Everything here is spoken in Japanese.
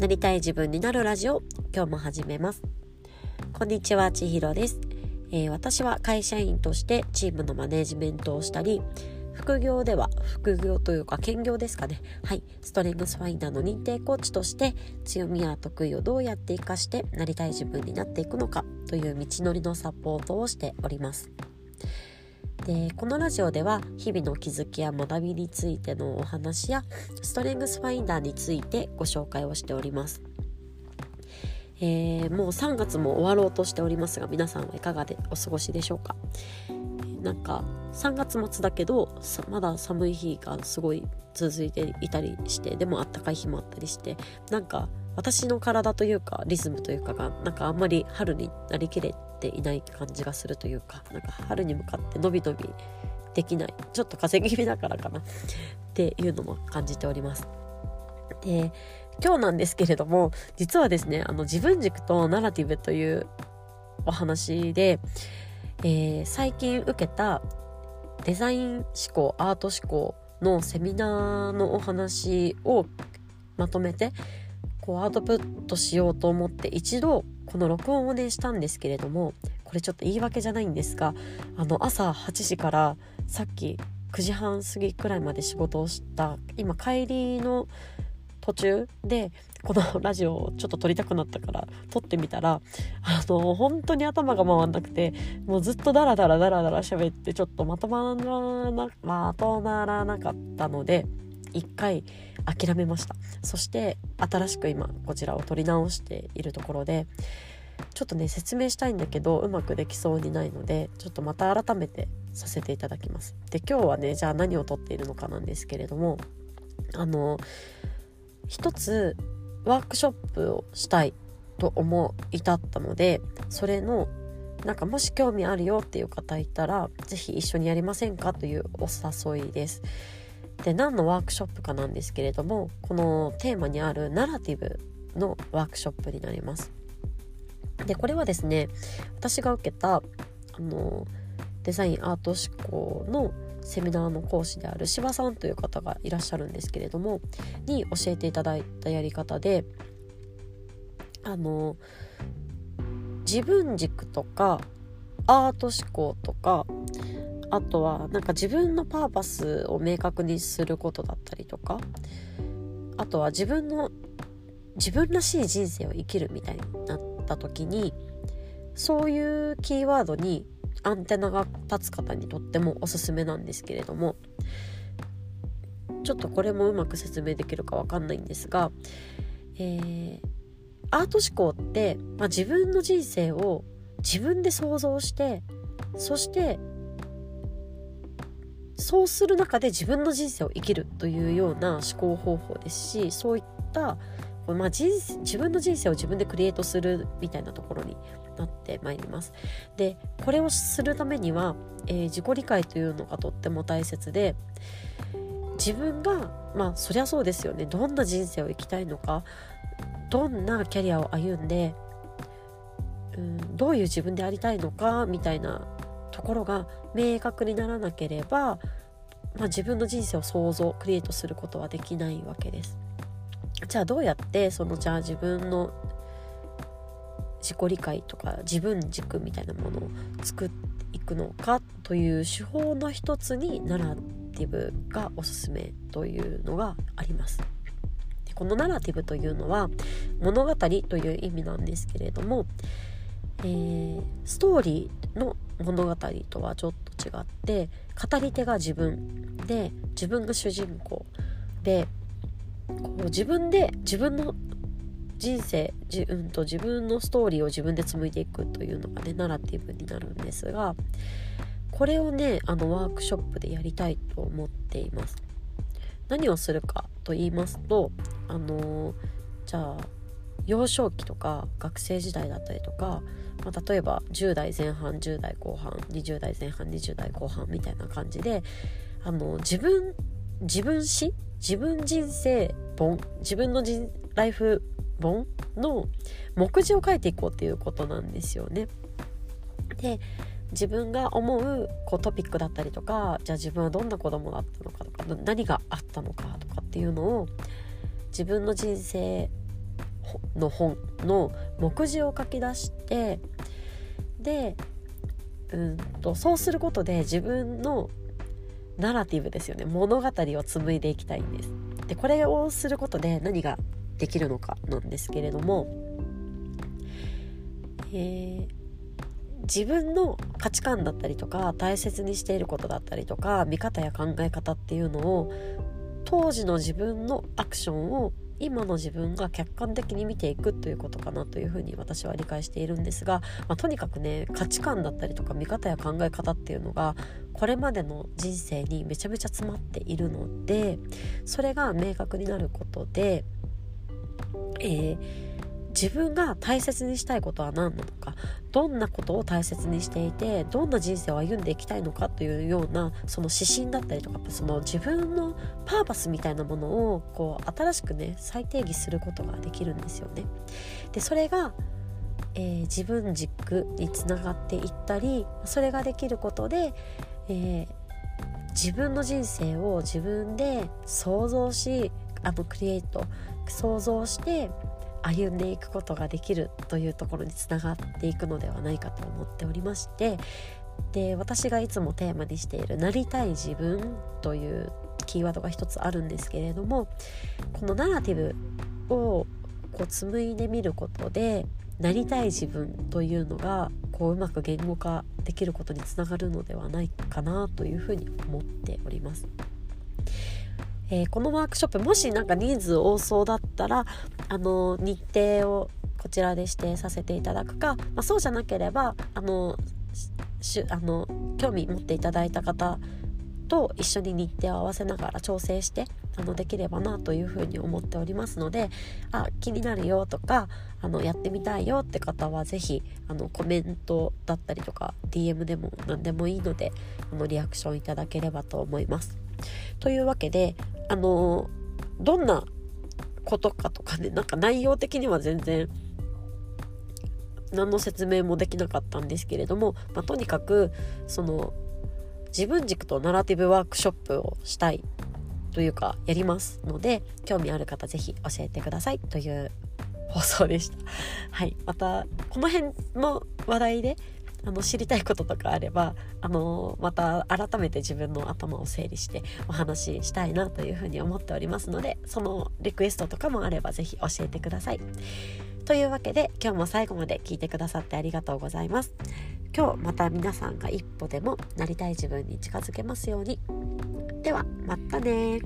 なりたい自分になるラジオ今日も始めます。こんにちは千尋です、えー、私は会社員としてチームのマネジメントをしたり副業では副業というか兼業ですかね。はい。ストレングスファインダーの認定コーチとして強みや得意をどうやって活かしてなりたい自分になっていくのかという道のりのサポートをしております。でこのラジオでは日々の気づきや学びについてのお話やストレングスファインダーについてご紹介をしております。えー、もう3月も終わろうとしておりますが皆さんはいかがでお過ごしでしょうか？なんか3月末だけどまだ寒い日がすごい続いていたりしてでもあったかい日もあったりしてなんか私の体というかリズムというかがなんかあんまり春になりきれていない感じがするというかなんか春に向かって伸び伸びできないちょっと風邪気味だからかなっていうのも感じております。で今日なんですけれども実はですねあの自分軸とナラティブというお話で、えー、最近受けたデザイン思考アート思考のセミナーのお話をまとめてこうアウトプットしようと思って一度この録音をねしたんですけれどもこれちょっと言い訳じゃないんですがあの朝8時からさっき9時半過ぎくらいまで仕事をした今帰りの途中でこのラジオをちょっと撮りたくなったから撮ってみたらあの本当に頭が回んなくてもうずっとダラダラダラダラ喋ってちょっとまとまらなまとまらなかったので一回諦めました。そして新しく今こちらを撮り直しているところでちょっとね説明したいんだけどうまくできそうにないのでちょっとまた改めてさせていただきます。で今日はねじゃあ何を撮っているのかなんですけれどもあの一つワークショップをしたいと思い至ったのでそれのなんかもし興味あるよっていう方いたら是非一緒にやりませんか？というお誘いです。で何のワークショップかなんですけれどもこのテーマにあるナラティブのワークショップになります。でこれはですね私が受けたあのデザインアート思考のセミナーの講師である柴さんという方がいらっしゃるんですけれどもに教えていただいたやり方であの自分軸とかアート思考とかあとはなんか自分のパーパスを明確にすることだったりとかあとは自分の自分らしい人生を生きるみたいになった時にそういうキーワードにアンテナが立つ方にとってもおすすめなんですけれどもちょっとこれもうまく説明できるかわかんないんですが、えー、アート思考って、まあ、自分の人生を自分で想像してそしてそうする中で自分の人生を生きるというような思考方法ですしそういった、まあ、自分の人生を自分でクリエイトするみたいなところになってまいります。でこれをするためには、えー、自己理解というのがとっても大切で自分がまあそりゃそうですよねどんな人生を生きたいのかどんなキャリアを歩んで、うん、どういう自分でありたいのかみたいなところが明確にならなければ、まあ、自分の人生を想像クリエイトすることはできないわけです。じゃあどうやってそのじゃあ自分の自己理解とか自分軸みたいなものを作っていくのかという手法の一つにナラティブがおすすめというのがあります。でこのナラティブというのは物語という意味なんですけれども、えー、ストーリーの物語とはちょっと違って語り手が自分で自分が主人公でこう自分で自分の人生自,、うんと、自分のストーリーを自分で紡いでいくというのがねナラティブになるんですがこれをねあのワークショップでやりたいと思っています。何をするかと言いますとあのじゃあ幼少期とか学生時代だったりとか、まあ、例えば10代前半10代後半20代前半20代後半みたいな感じであの自分自分史自分人生本自分のライフ本の目次を書いていこうっていうことなんですよね。で自分が思うこうトピックだったりとかじゃあ自分はどんな子供だったのかとか何があったのかとかっていうのを自分の人生の本の目次を書き出してでうんとそうすることで自分のナラティブですよね物語を紡いでいきたいんです。でこれをすることで何ができるのかなんですけれども、えー、自分の価値観だったりとか大切にしていることだったりとか見方や考え方っていうのを当時の自分のアクションを今の自分が客観的に見ていくということかなというふうに私は理解しているんですが、まあ、とにかくね価値観だったりとか見方や考え方っていうのがこれまでの人生にめちゃめちゃ詰まっているのでそれが明確になることで、えー自分が大切にしたいことは何なのかどんなことを大切にしていてどんな人生を歩んでいきたいのかというようなその指針だったりとかその自分のパーパスみたいなものをこう新しくね再定義することができるんですよね。でそれがえー、自分軸につながっていったりそれができることで、えー、自分の人生を自分で想像しあのクリエイト想像して歩んでいくことができるというところにつながっていくのではないかと思っておりましてで私がいつもテーマにしている「なりたい自分」というキーワードが一つあるんですけれどもこのナラティブをこう紡いでみることでなりたい自分というのがこううまく言語化できることにつながるのではないかなというふうに思っております。えー、このワークショップもしなんか人数多そうだったらあの日程をこちらで指定させていただくか、まあ、そうじゃなければあのしあの興味持っていただいた方と一緒に日程を合わせながら調整してあのできればなというふうに思っておりますのであ気になるよとかあのやってみたいよって方は是非あのコメントだったりとか DM でも何でもいいのであのリアクションいただければと思います。というわけであのどんなことかとかねなんか内容的には全然何の説明もできなかったんですけれども、まあ、とにかくその自分軸とナラティブワークショップをしたいというかやりますので興味ある方是非教えてくださいという放送でした。はい、またこの辺の話題であの知りたいこととかあればあのまた改めて自分の頭を整理してお話ししたいなというふうに思っておりますのでそのリクエストとかもあれば是非教えてください。というわけで今日も最後まで聞いてくださってありがとうございます。今日また皆さんが一歩でもなりたい自分に近づけますように。ではまたね